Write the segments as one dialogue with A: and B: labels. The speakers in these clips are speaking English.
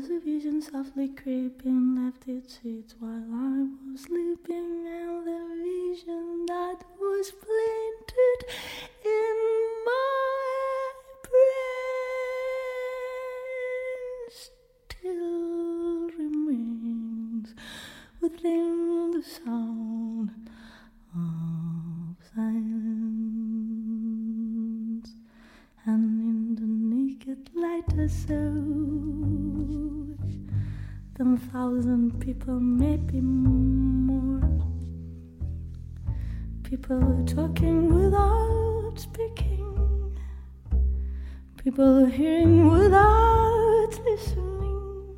A: Because a vision softly creeping. Left its seats while I was sleeping, people, maybe more. People talking without speaking, people hearing without listening,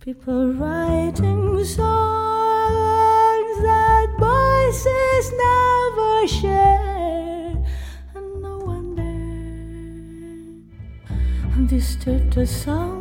A: people writing songs that voices never share, and no one dare disturb the sound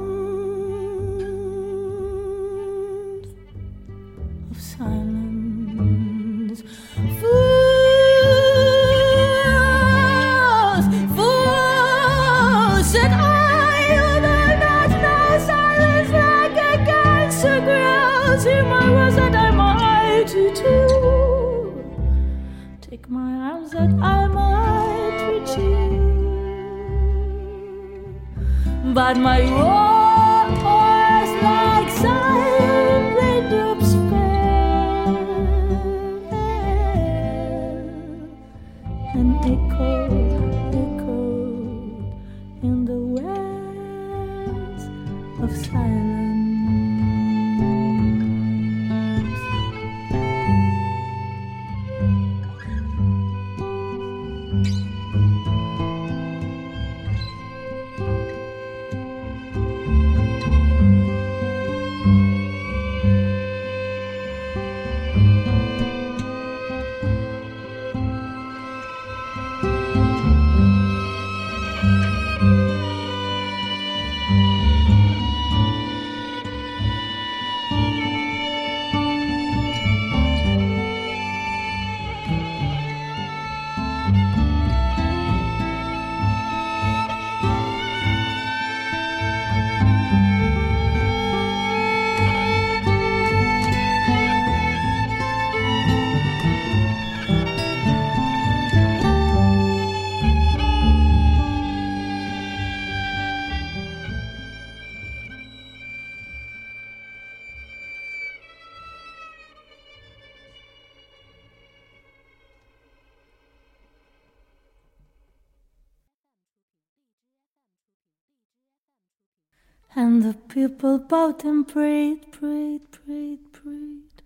A: And the people bowed and prayed, prayed, prayed, prayed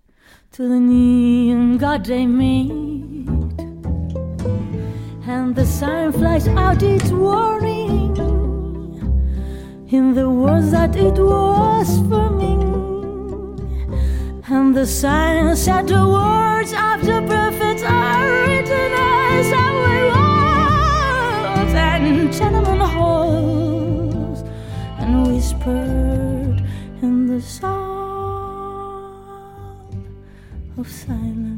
A: to the neon God they made. And the sign flies out its warning in the words that it was forming. And the sign said the words of the prophets are written as our walls and gentlemen halls and whispered in the sound of silence.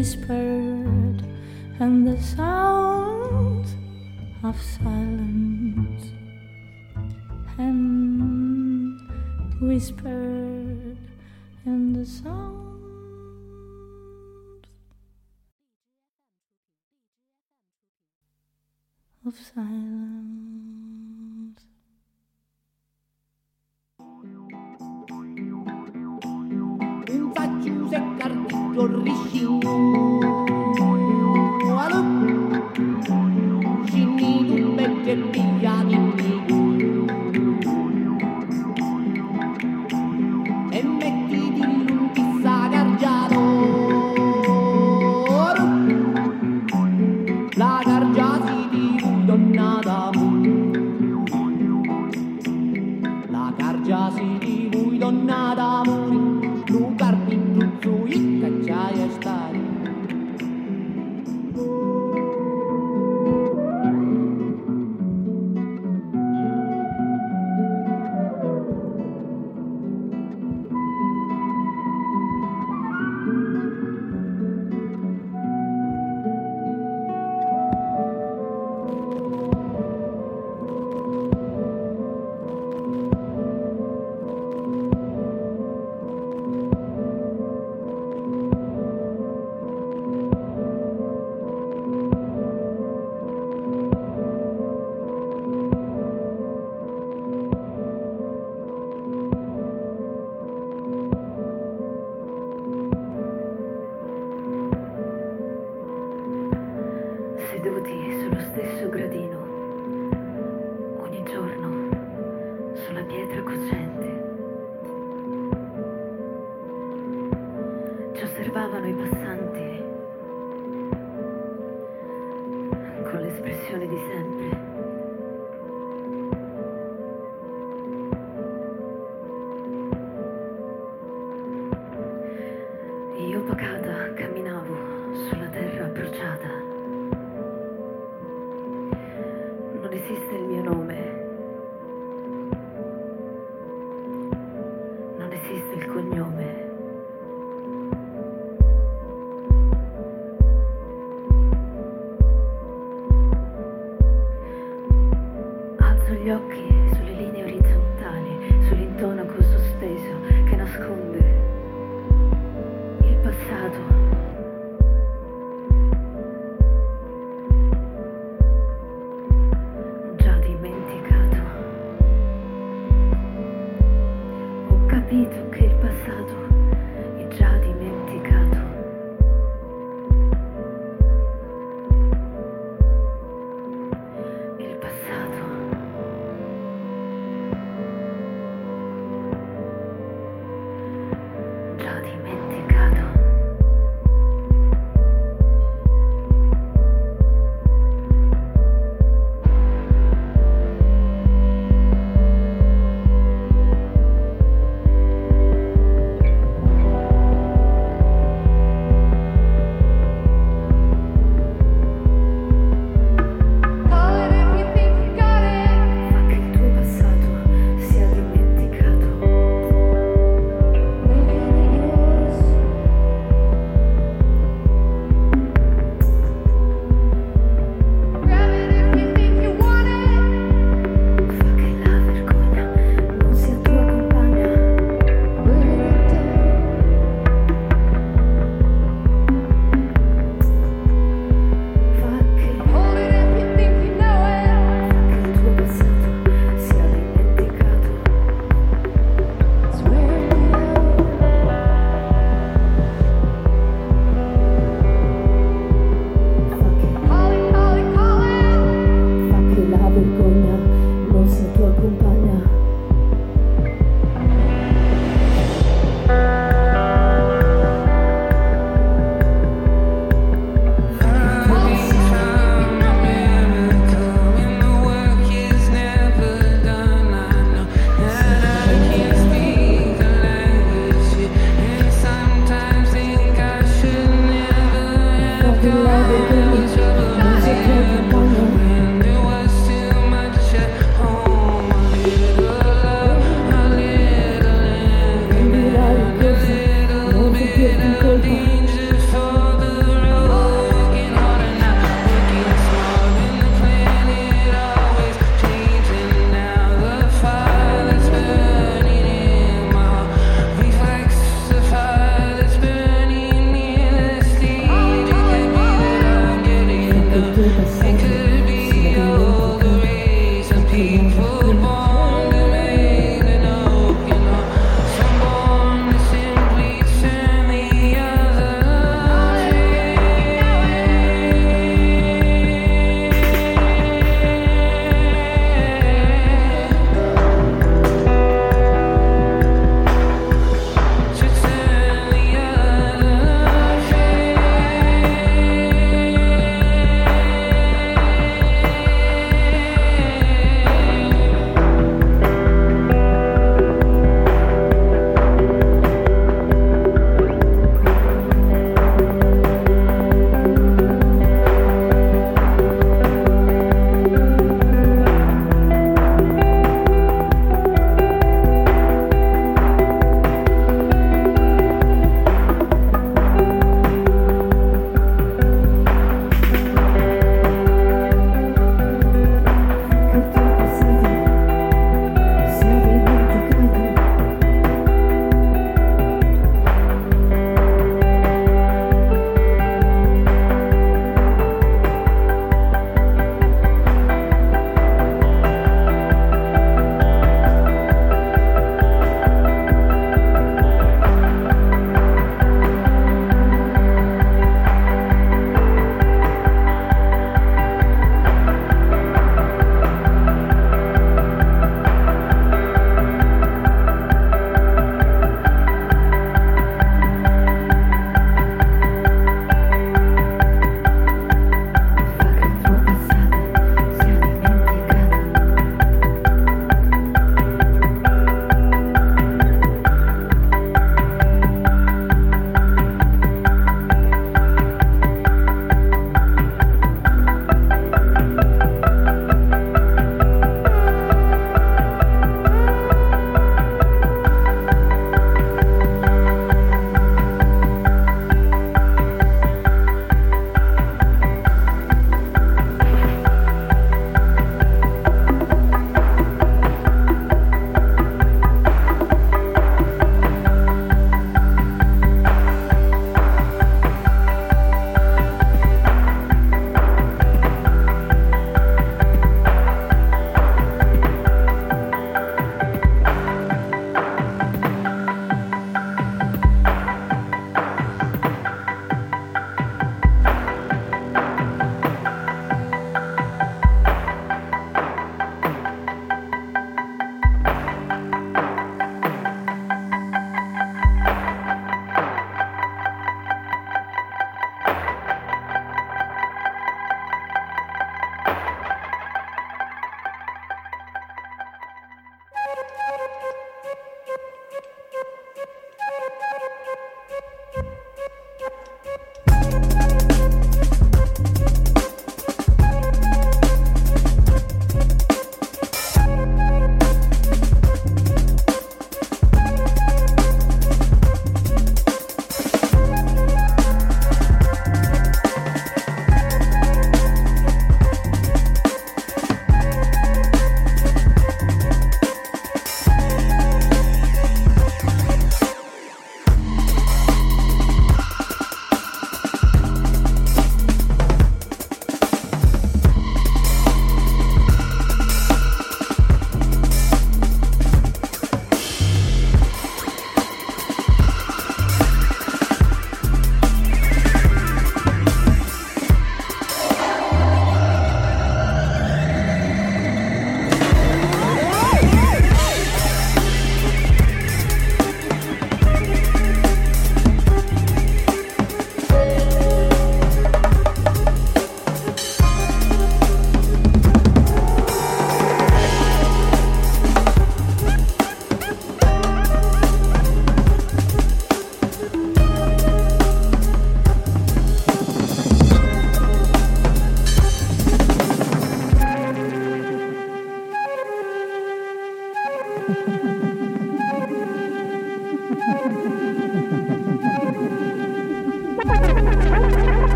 A: whispered and the sound of silence.
B: And whispered and the sound of silence.